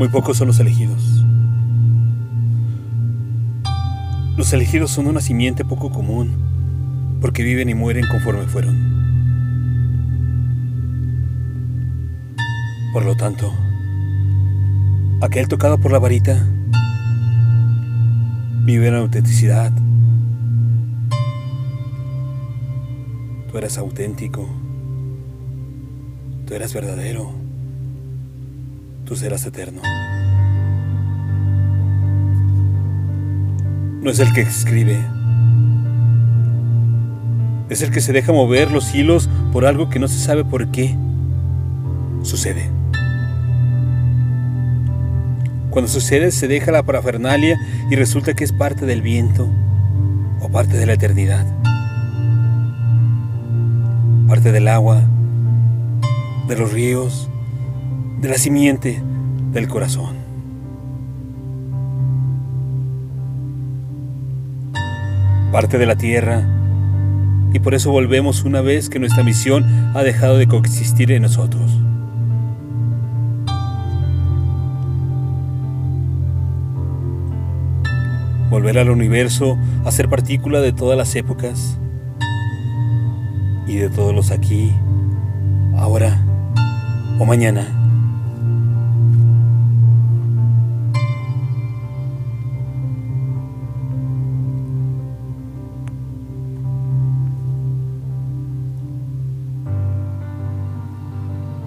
Muy pocos son los elegidos. Los elegidos son una simiente poco común, porque viven y mueren conforme fueron. Por lo tanto, aquel tocado por la varita vive en autenticidad. Tú eres auténtico. Tú eres verdadero. Tú serás eterno. No es el que escribe. Es el que se deja mover los hilos por algo que no se sabe por qué. Sucede. Cuando sucede se deja la parafernalia y resulta que es parte del viento o parte de la eternidad. Parte del agua, de los ríos, de la simiente del corazón. Parte de la tierra y por eso volvemos una vez que nuestra misión ha dejado de coexistir en nosotros. volver al universo a ser partícula de todas las épocas y de todos los aquí, ahora o mañana.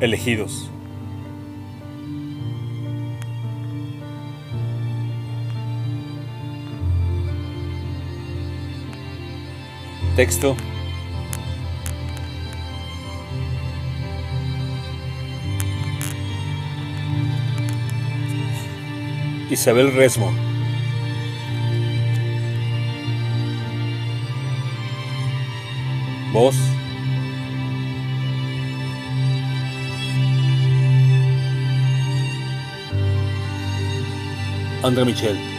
Elegidos. Texto. Isabel Resmo. Voz. André Michel.